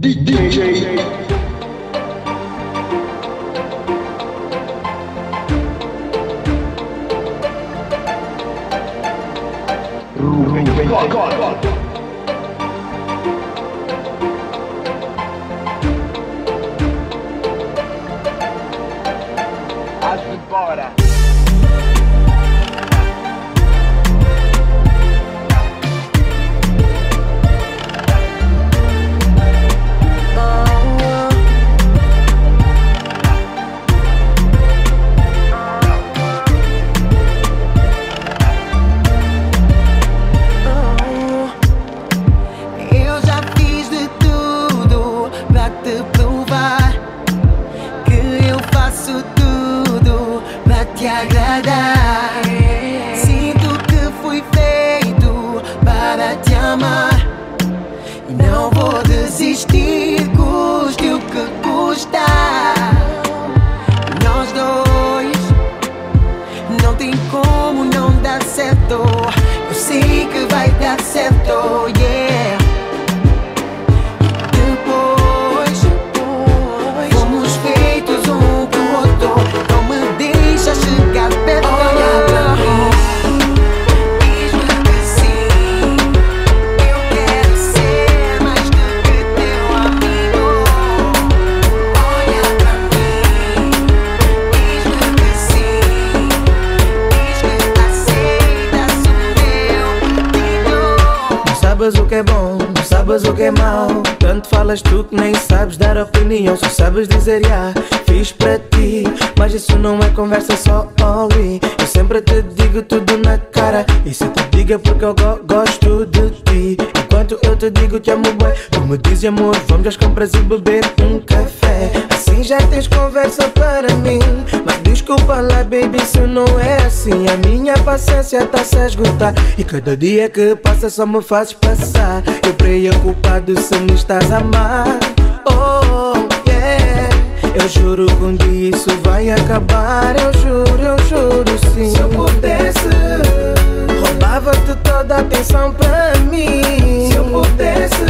DJ sabes o que é bom, não sabes o que é mau. Tanto falas tu que nem sabes dar opinião. Só sabes dizer já, fiz para ti. Mas isso não é conversa, só ouvi. Eu sempre te digo tudo na cara. E se te digo é porque eu go- gosto de ti. Enquanto eu te digo te amo bem, tu me dizes amor, vamos às compras e beber um café. Assim já tens conversa para mim. Mas desculpa lá, baby, isso não é assim. A minha paciência tá-se a esgotar. E cada dia que passa só me fazes passar. Eu preocupado se me estás a amar. Oh, yeah. Eu juro que um dia isso vai acabar. Eu juro, eu juro sim. Se eu pudesse, roubava-te toda a atenção pra mim. Se eu pudesse,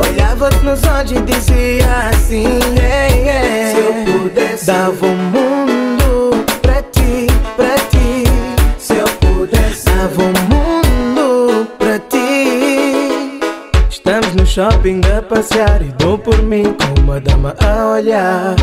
olhava-te nos olhos e dizia assim: yeah, yeah. Se eu pudesse, dava o mundo shopping a passear e dou por mim com uma dama a olhar.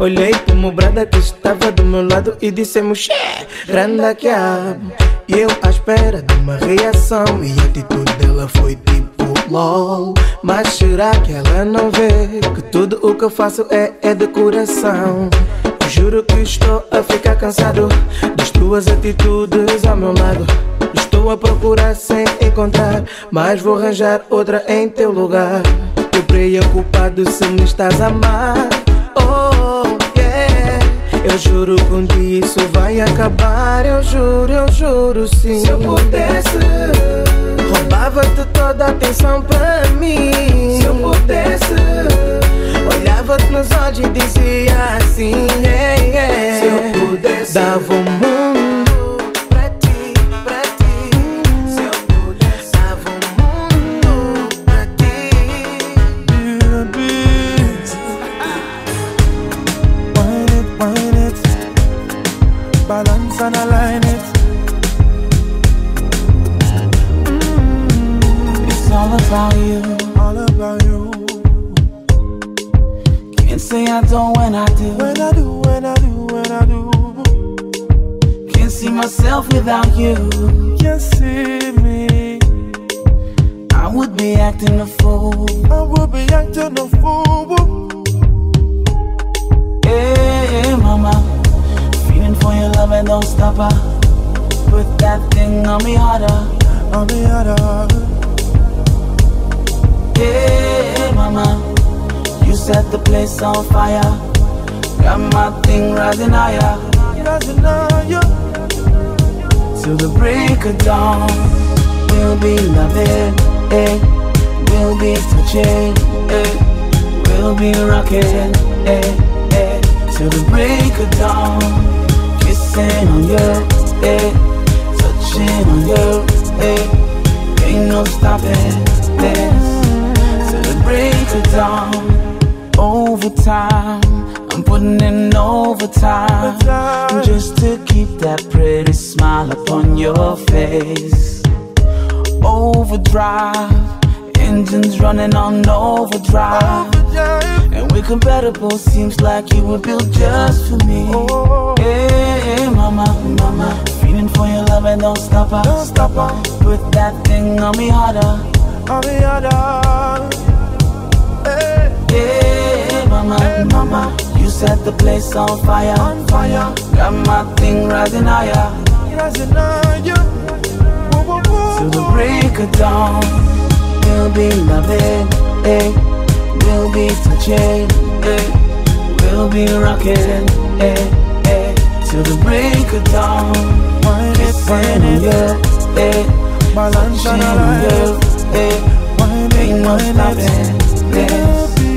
Olhei para uma brada que estava do meu lado e dissemos Xé, grande que E eu à espera de uma reação e a atitude dela foi tipo LOL. Mas será que ela não vê que tudo o que eu faço é, é de coração? Juro que estou a ficar cansado das tuas atitudes ao meu lado. Estou a procurar sem encontrar, mas vou arranjar outra em teu lugar. Eu preocupado se me estás a amar. Oh, yeah. Eu juro que um dia isso vai acabar. Eu juro, eu juro sim. Se eu pudesse, roubava-te toda a atenção pra mim. Se eu pudesse, olhava-te nos olhos e dizia assim: yeah, yeah. Se eu pudesse, dava mundo myself without you. Can't see me. I would be acting a fool. I would be acting a fool. Hey, mama. Feeling for your love and don't stop her. Put that thing on me harder. On the other. Hey, mama. You set the place on fire. Got my thing rising higher. Rising higher. Till the break of dawn. We'll be loving, eh? We'll be touching, eh? We'll be rocking, eh? eh? Till the break of dawn. Kissing on you, eh? Touching on you, eh? Ain't no stopping this. Till the break of dawn, overtime. I'm putting in overtime just to keep that pretty smile upon your face. Overdrive, engines running on overdrive. And we're compatible, seems like you were built just for me. Oh. Hey, hey, mama, mama, feeling for your love and don't stop her. Don't stop her. Put that thing on me harder. On me harder. Hey, hey, mama, mama, you set the place on fire. On fire. Got my thing rising higher. Rising higher. Till the break of dawn, we'll be loving, eh? We'll be touching, eh? We'll be rocking, eh? eh? Till the break of dawn, kissing on you, eh? On you, eh? Ain't no stopping, eh?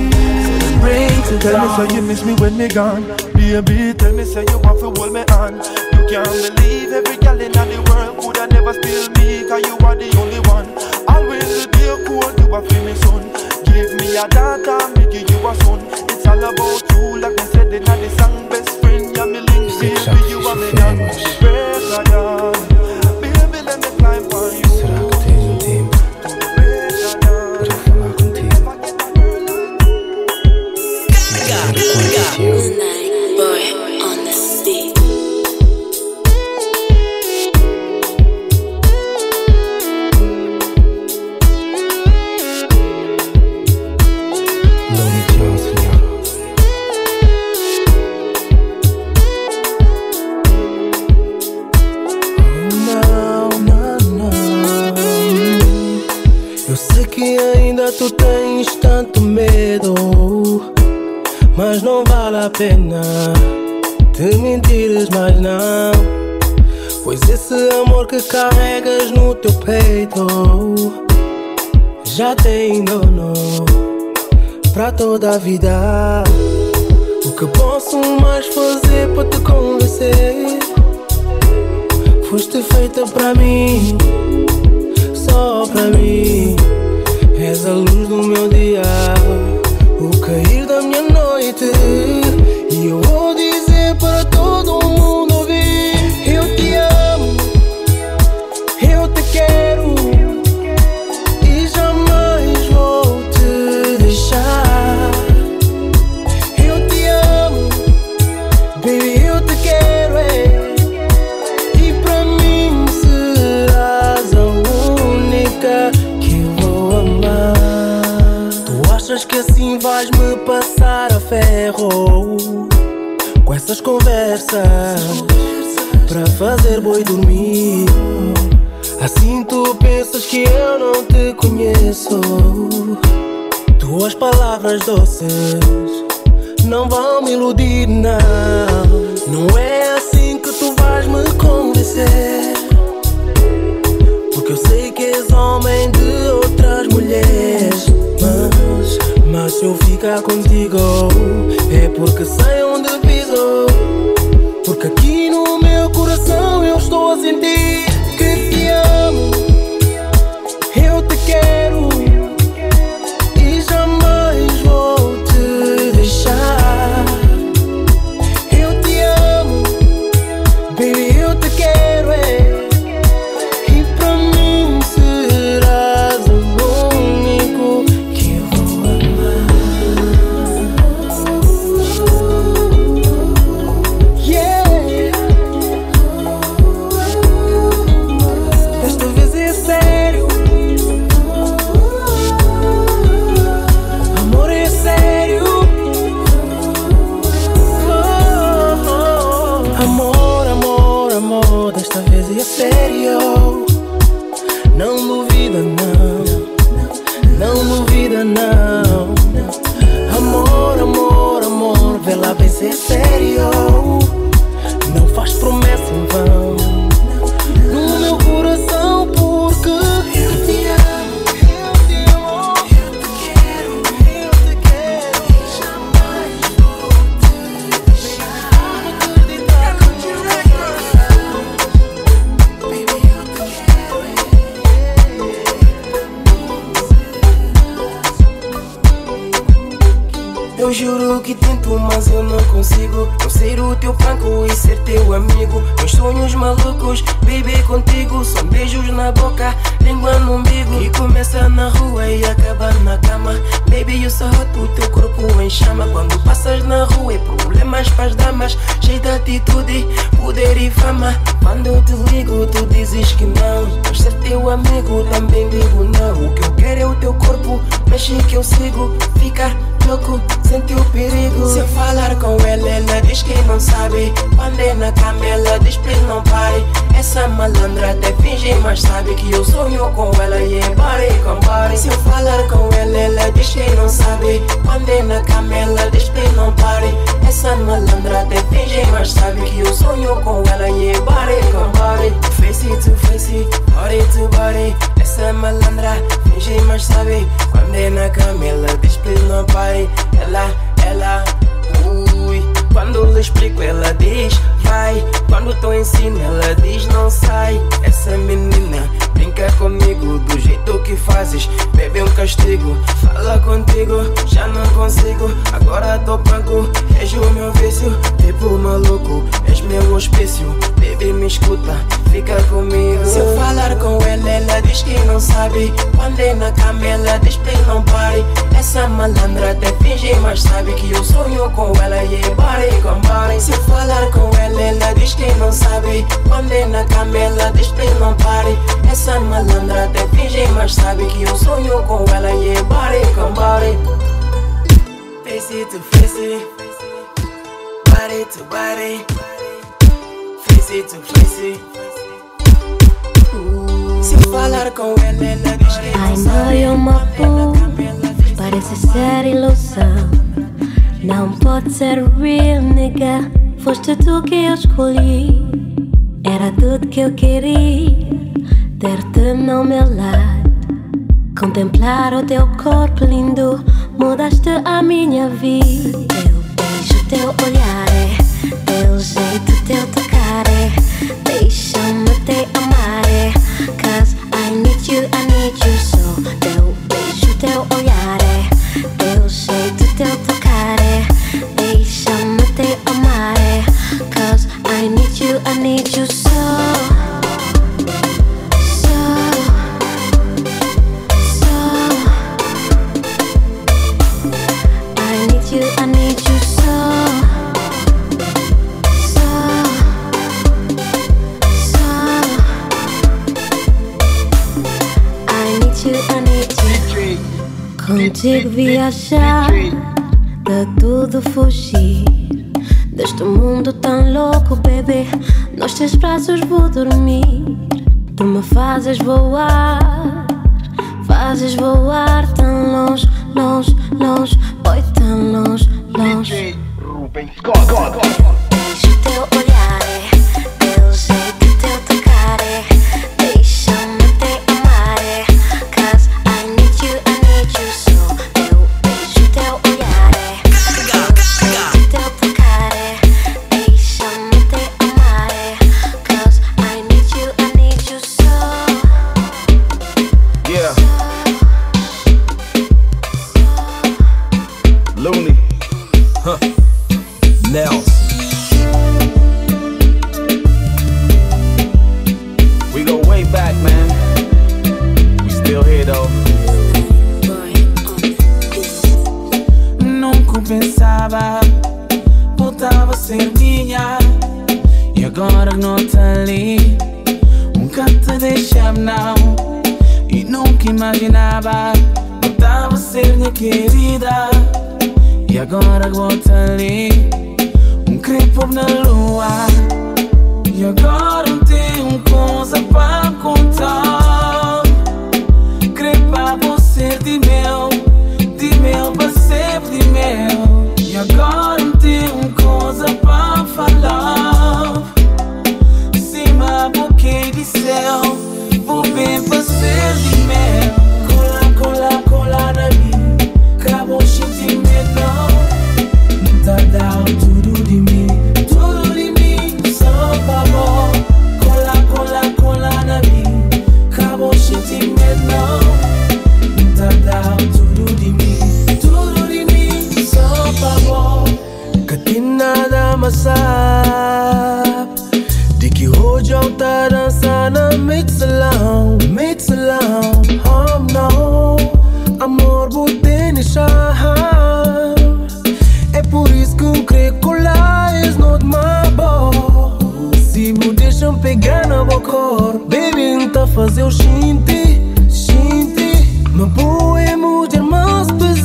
Break of Tell me say you miss me when me gone. Baby, tell me say you want to hold me on You can't believe every girl in the world Coulda never steal me Cause you are the only one. Always be a cool, you are feel me son. Give me a daughter, boi dormir. Assim tu pensas que eu não te conheço. Tuas palavras doces sonho com ela E body com body. Face to face, body to body. Essa malandra finge, mas sabe Quando é na cama, ela diz please não pare Ela, ela, ui. Quando lhe explico, ela diz vai. Quando tô cima, ela diz não sai. Essa menina brinca comigo Do jeito que fazes, bebe um castigo. Fala contigo, já não consigo. Agora tô pago, és o meu vício. Tipo maluco, és meu hospício Baby me escuta, fica comigo. Se eu falar com ela, ela diz que não sabe. Quando é na cama, ela diz please não pare. Essa malandra até finge, mas sabe que eu sonho com ela E é body com body Se eu falar com ela, ela diz que não sabe. Quando é na cama, ela diz please não pare. Essa malandra até finge, mas sabe que eu sonho com ela E é body com body Face to face Body to body Face to Se eu falar com ela, ela diz que Ai, uma é ela diz Parece ser ilusão. Não pode ser real, nigga. Foste tu que eu escolhi. Era tudo que eu queria. Ter-te no meu lado. Contemplar o teu corpo lindo. Mudaste a minha vida. Beijo, teu olhar é. Teu jeito, teu tocar é.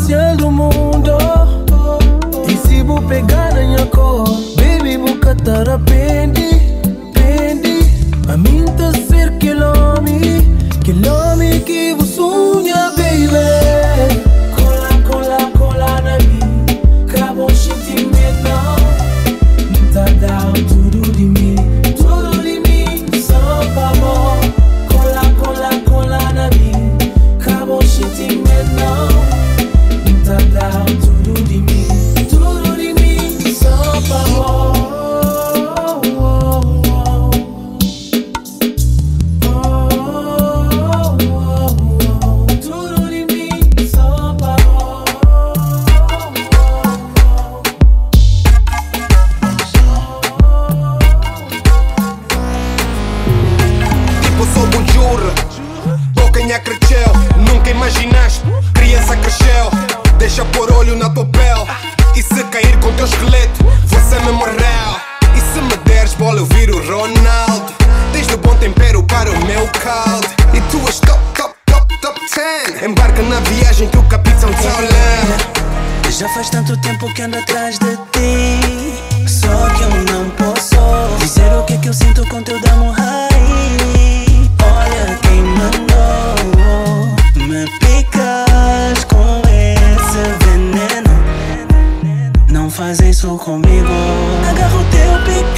passeando o mundo E se vou pegar na minha cor Baby, vou catar a pende, pende A mim tá ser que lome Que lome que vou sonhar fazer isso comigo Agarro teu pico.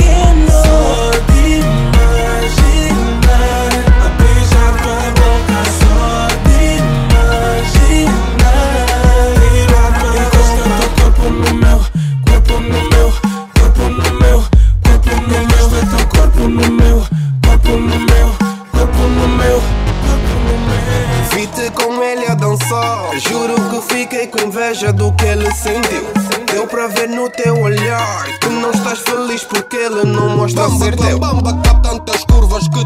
Coś tam Bamba, kaptan też kurwa szkody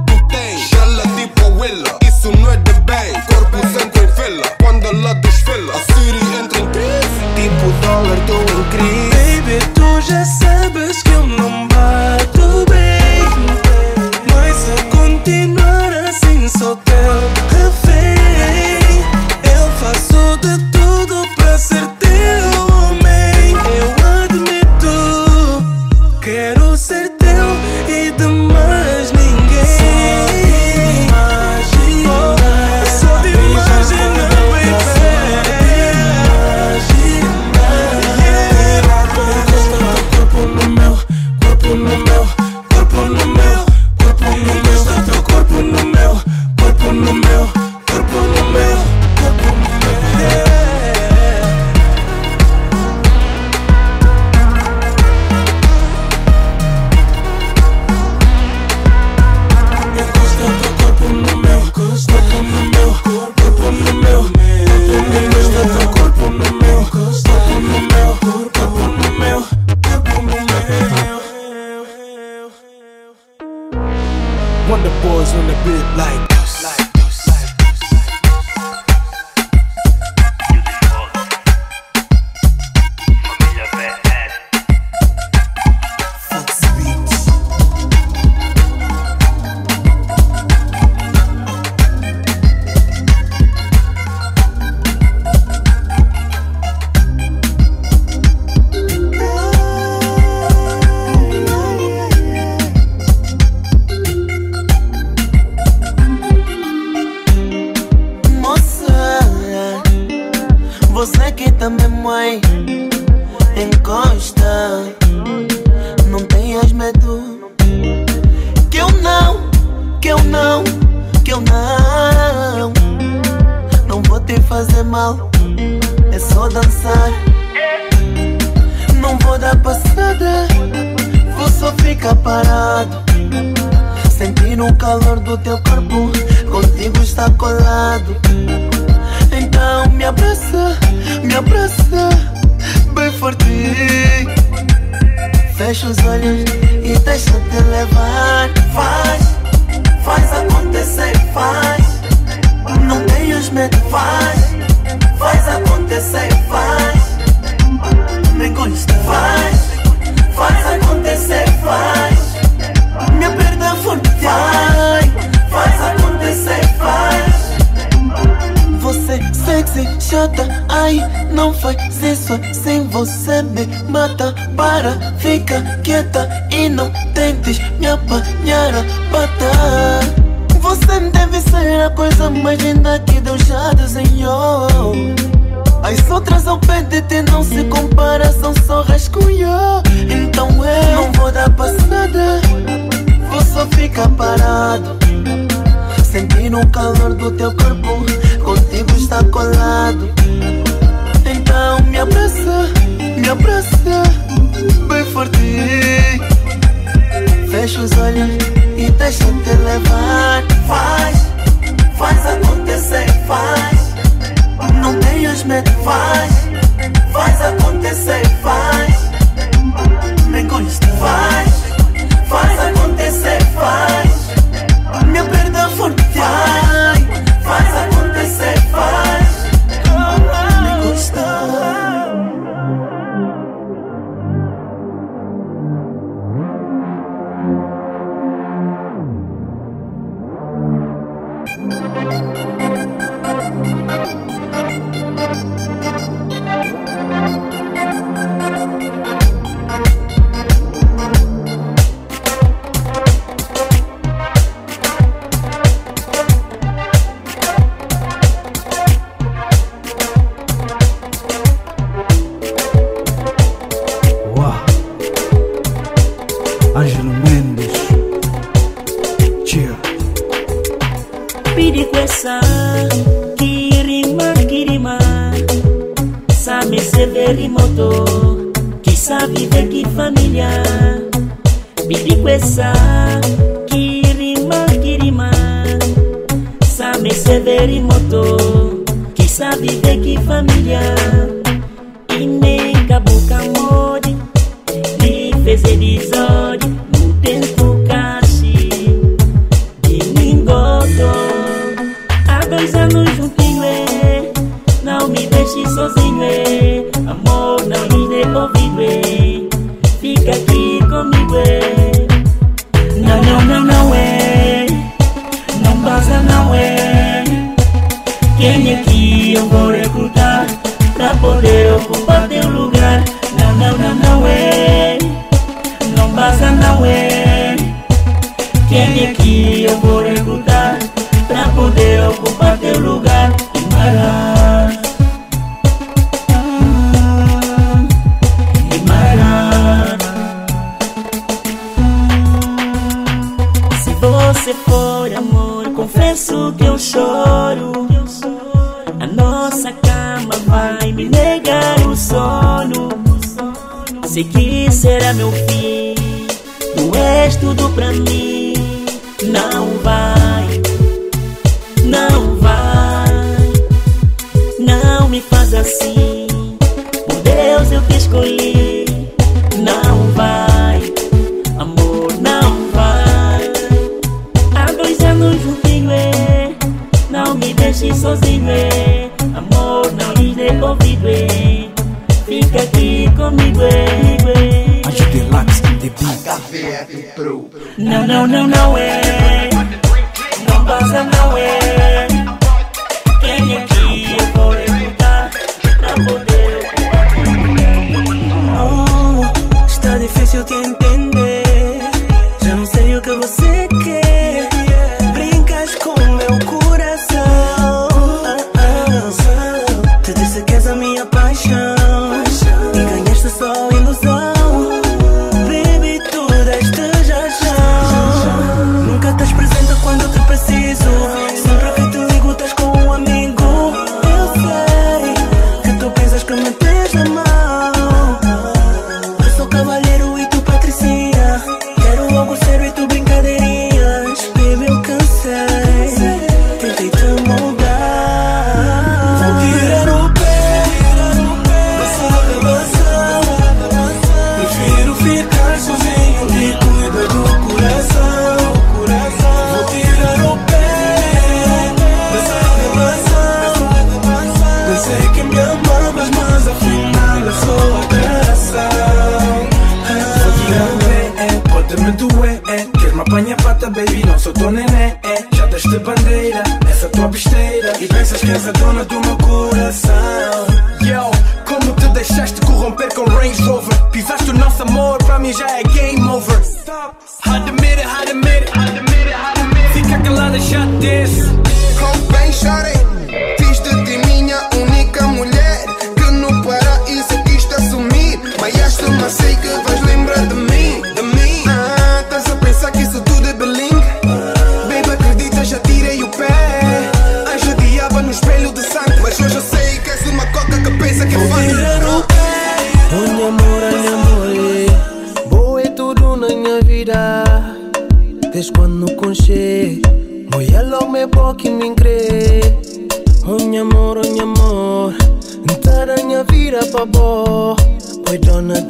que me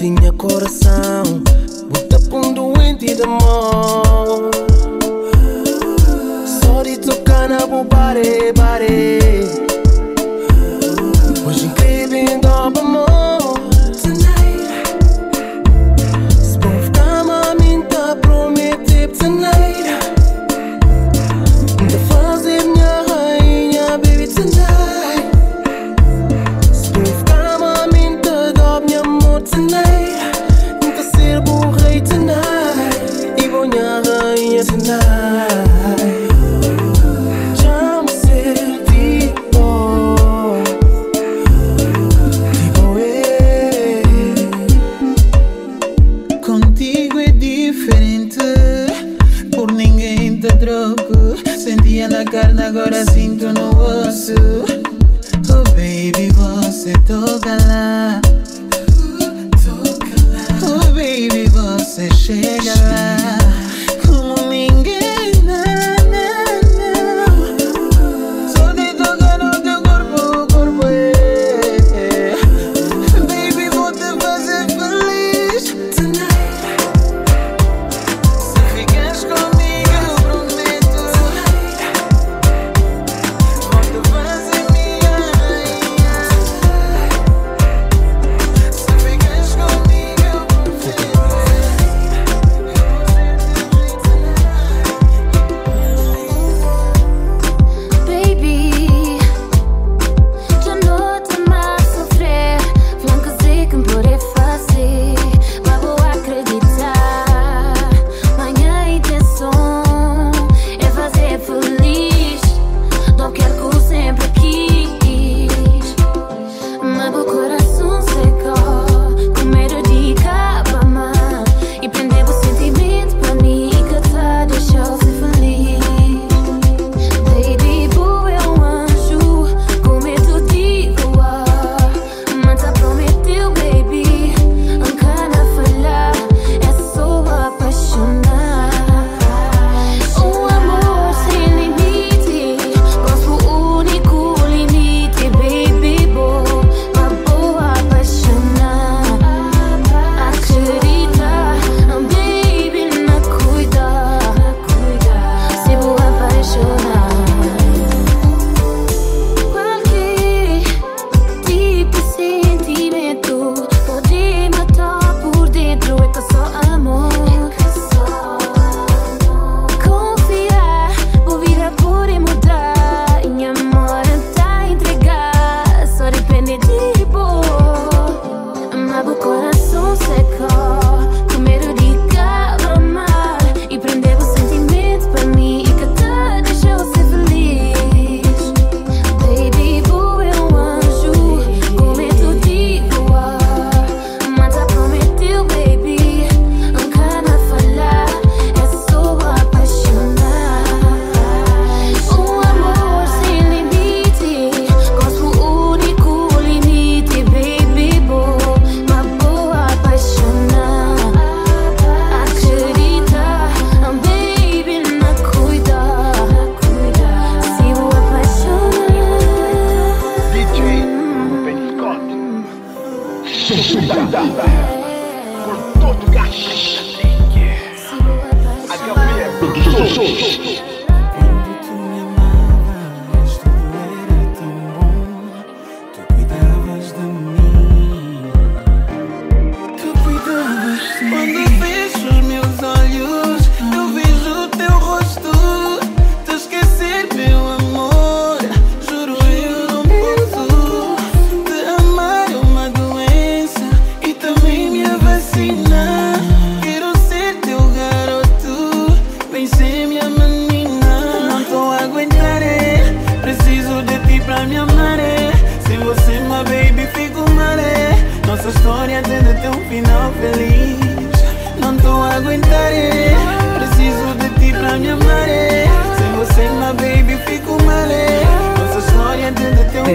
tinha coração. Bota pra um doente de mão. Só de tocar na bobare, bare. Hoje incrível em dobro amor.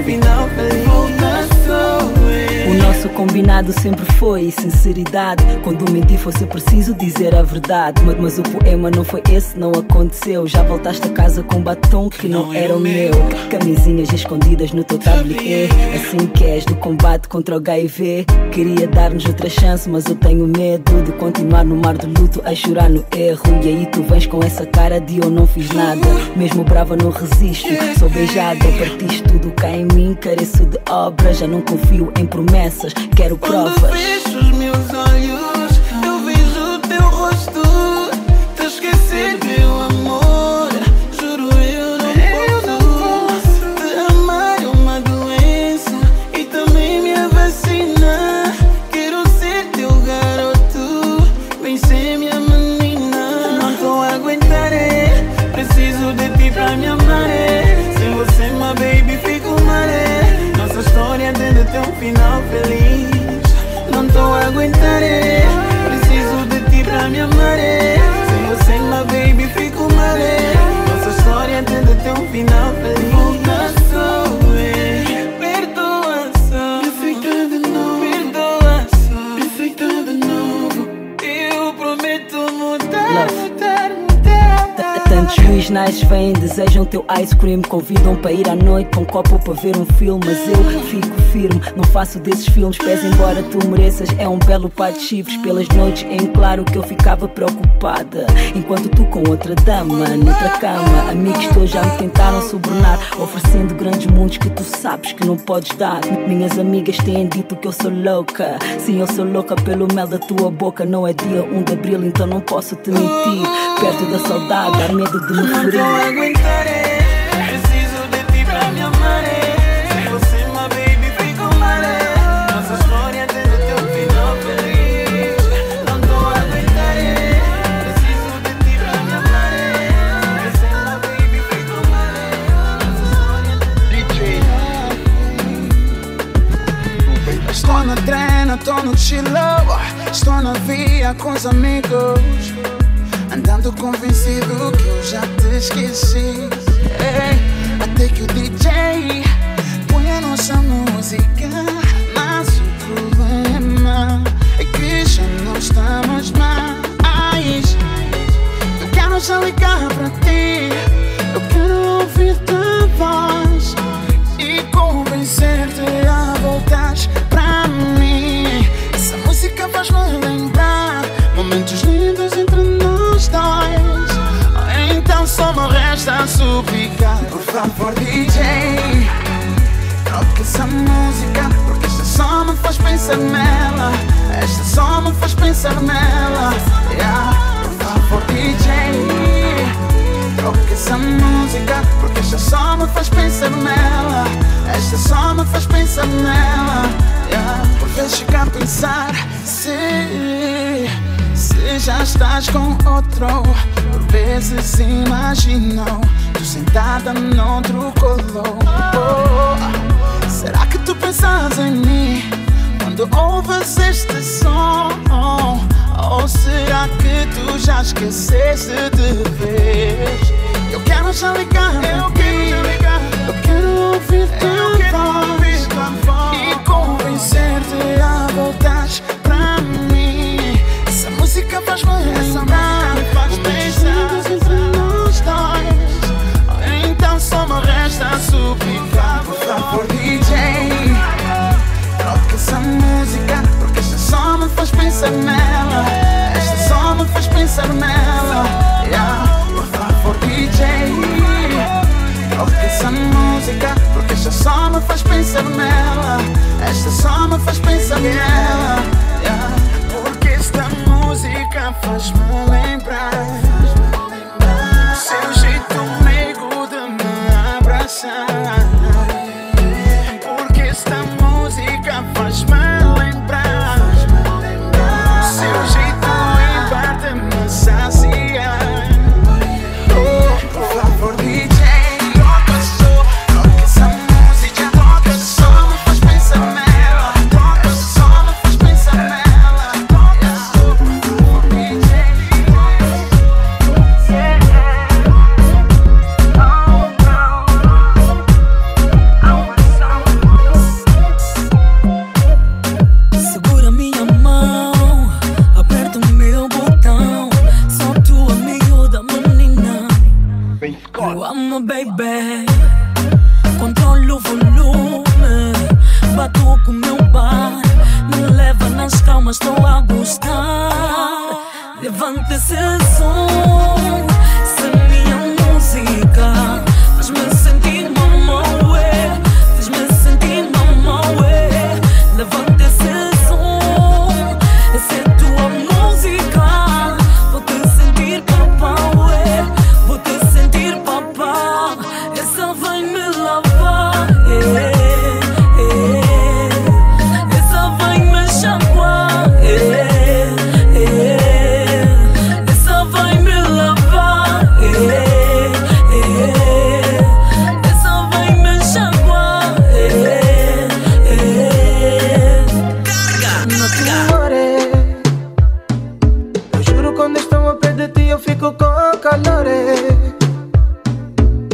Tem nosso combinado sempre foi sinceridade. Quando mentir fosse preciso dizer a verdade. Mas, mas o poema não foi esse, não aconteceu. Já voltaste a casa com batom que não era o meu. Camisinhas escondidas no teu tablier. Assim que és do combate contra o HIV. Queria dar-nos outra chance, mas eu tenho medo de continuar no mar de luto a chorar no erro. E aí tu vens com essa cara de eu não fiz nada. Mesmo brava, não resisto. Sou beijada, partiste tudo cá em mim. Careço de obra, já não confio em promessas. Quero Quando provas. fecho os meus olhos, Nice vêm, desejam teu ice cream. Convidam para ir à noite para um copo para ver um filme. Mas eu fico firme, não faço desses filmes. Pese embora tu mereças, é um belo par de chifres Pelas noites em claro que eu ficava preocupada. Enquanto tu com outra dama, noutra cama. Amigos teus já me tentaram subornar Oferecendo grandes mundos que tu sabes que não podes dar. Minhas amigas têm dito que eu sou louca. Sim, eu sou louca pelo mel da tua boca. Não é dia 1 de abril, então não posso te mentir. Perto da saudade, há medo de me Não tô a ferir aguentar, é. preciso de ti pra me amar. é. Sem você, my baby, fico mal. é. Nossa história tem ter um final feliz. Não tô a aguentar, é. preciso de ti pra me amar. é. Sem você, my baby, fico mal. é. Nossa história tem Estou na trena, estou no chillo Estou na via com os amigos Andando convencido que eu já te esqueci. Ei, Até que o DJ põe a nossa música Mas o problema é que já não estamos mais Eu quero já ligar pra ti Por favor DJ Troca essa música Porque esta só me faz pensar nela. Esta só me faz pensar nela. Yeah. Por favor DJ Troca essa música Porque esta só me faz pensar nela. Esta só me faz pensar nela. Yeah. Por vezes fico a pensar Se, se já estás com outro Por vezes imagino sentada noutro colo. Oh, Será que tu pensas em mim Quando ouves este som? Ou será que tu já esqueceste de vez Eu quero já ligar Eu quero já ligar Eu quero ouvir tua voz E convencer-te a voltar pra mim. Essa música faz-me lembrar lindos entre nós dois Então só resta suplicar Por favor DJ Troca essa música Porque esta só me faz pensar nela. Esta só me faz pensar nela. Yeah. Por favor DJ Troca essa música Porque esta só me faz pensar nela. Esta só me faz pensar nela. Yeah. Porque esta música faz-me lembrar me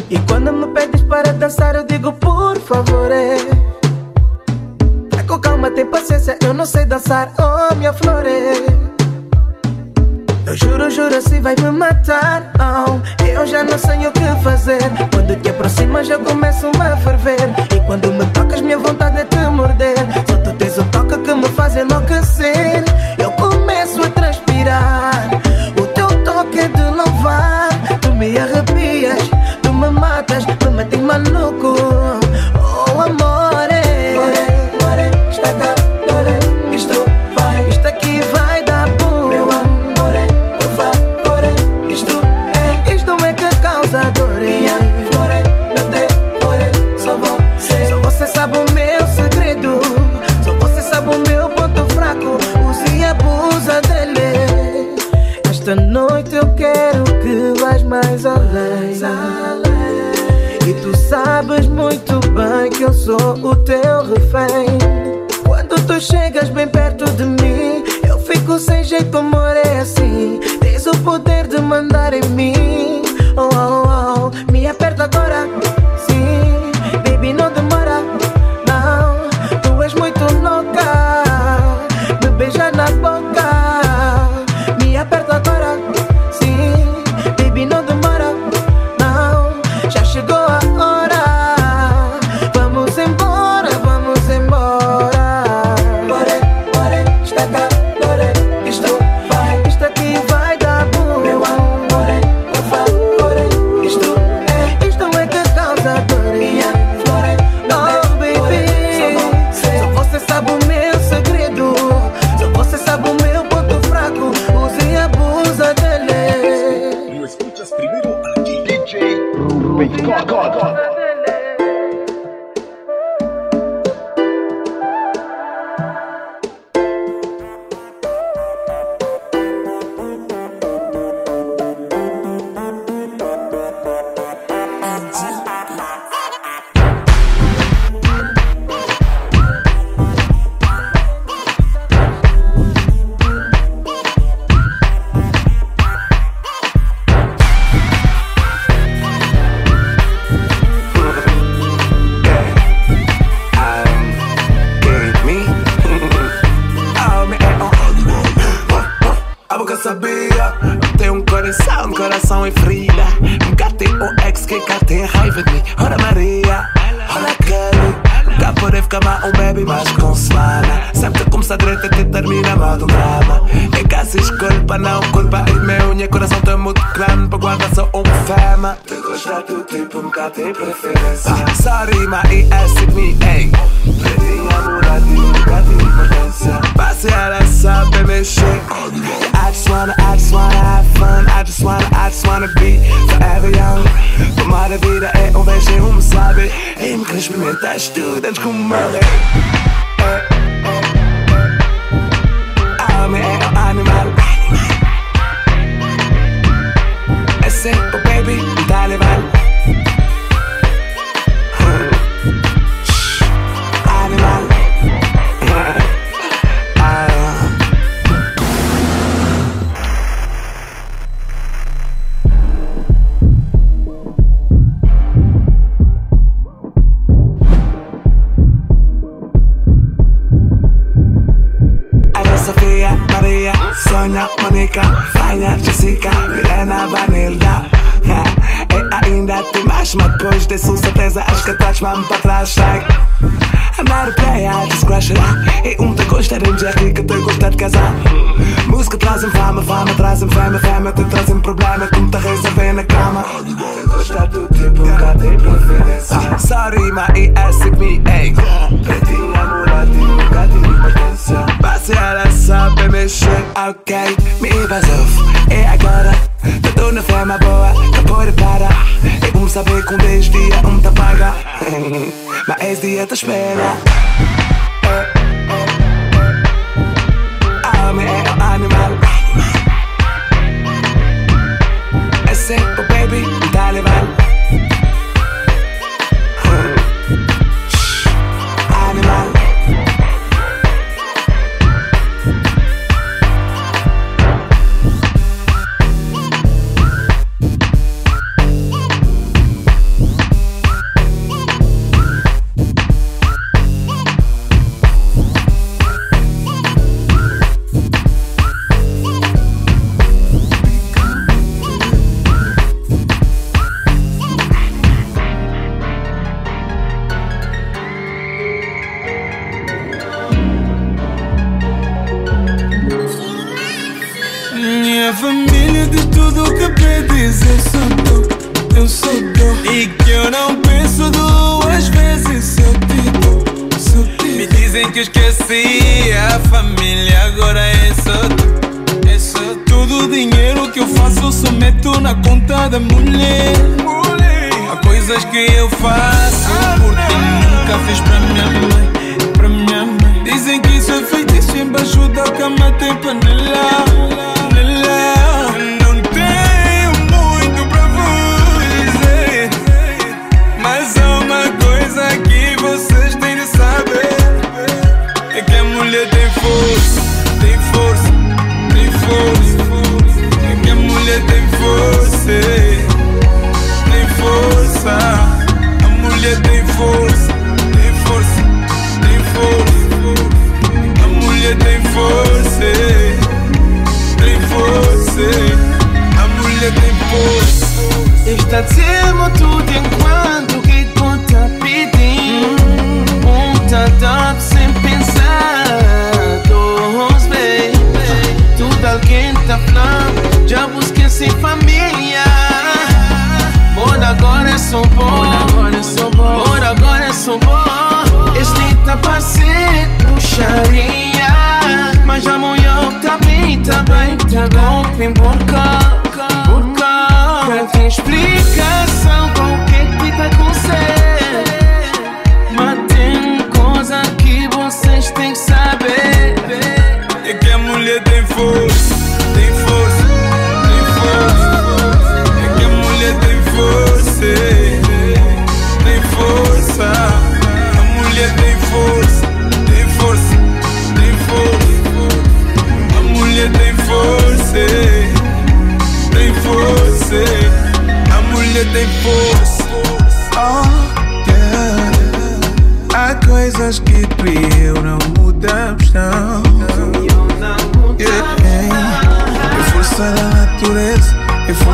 E quando me pedes para dançar eu digo por favor eh". Tá com calma, tem paciência, eu não sei dançar, oh minha flor eu juro, juro, se vai me matar oh, Eu já não sei o que fazer. Quando te aproximas eu começo a ferver. E quando me tocas minha vontade é te morder. Só tu tens o toque que me faz enlouquecer Meia rapias, tu me matas, lumamatas, dumating man que eu sou o teu refém. Quando tu chegas bem perto de mim, eu fico sem jeito, amor, é assim. Tens o poder de mandar em mim. me, hey. Out baby, shit. I just wanna, I just wanna have fun. I just wanna, I just wanna be forever young. Tomara vida é um vejo, um sabe. E me experimentaste tudo antes como mole. Homem é um animal. É sempre, oh, baby, me dá levar. mam pa trás like a player, I just crush it E um te gosta é de MJ, rica te gosta é de casar. Música trazem fama, fama trazem fama Fama te trazem problema, tu te resolve na cama. Gosta do tipo da preferência ah, Sorry, ma e ask me, ey Pretinha, mulatinho, gatinho, pertença Passe ela sabe mexer, ok Me vazou, e é agora? Te dou na fama boa, acabou pode parar E um saber com 10 dias, um tá Ma esti e të shpela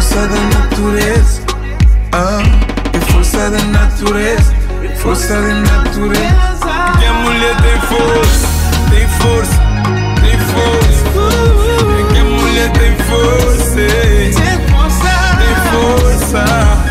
fuerza de naturaleza, ah, é força da natureza, força da natureza. Minha mulher tem força, tem força, tem força. Minha mulher tem força, tem força, tem força.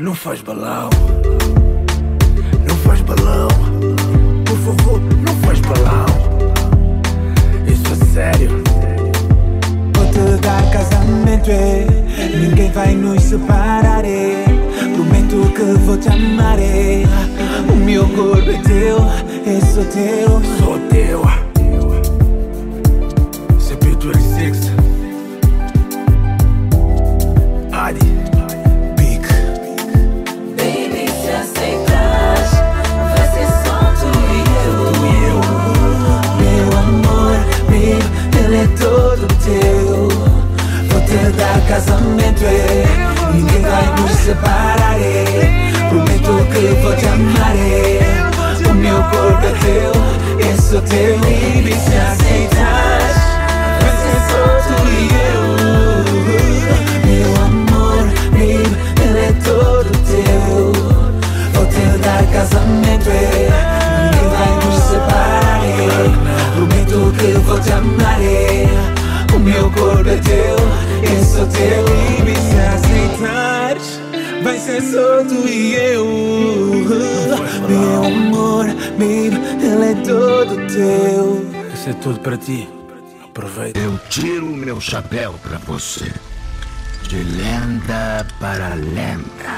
Não faz balão. Não faz balão. Por favor, não faz balão. Isso é sério. Vou te dar casamento, é. Ninguém vai nos separar, é. Prometo que vou te amar, é. O meu corpo é teu, é só teu. Sou teu. Teu. Vou te dar casamento, é. Ninguém vai nos separar, é. Prometo que vou te amar, é. O meu corpo é teu, é só teu. Baby, se aceitas, vai ser só tu e eu. Meu amor, baby, ele é todo teu. Vou te dar casamento, é. Ninguém vai nos separar. Prometo que vou te amar, meu corpo é teu, é só teu. Baby, se aceitares, vai ser só tu e eu. Meu amor, baby, ele é todo teu. Isso é tudo para ti. Aproveita. Eu tiro o meu chapéu pra você. De lenda para lenda.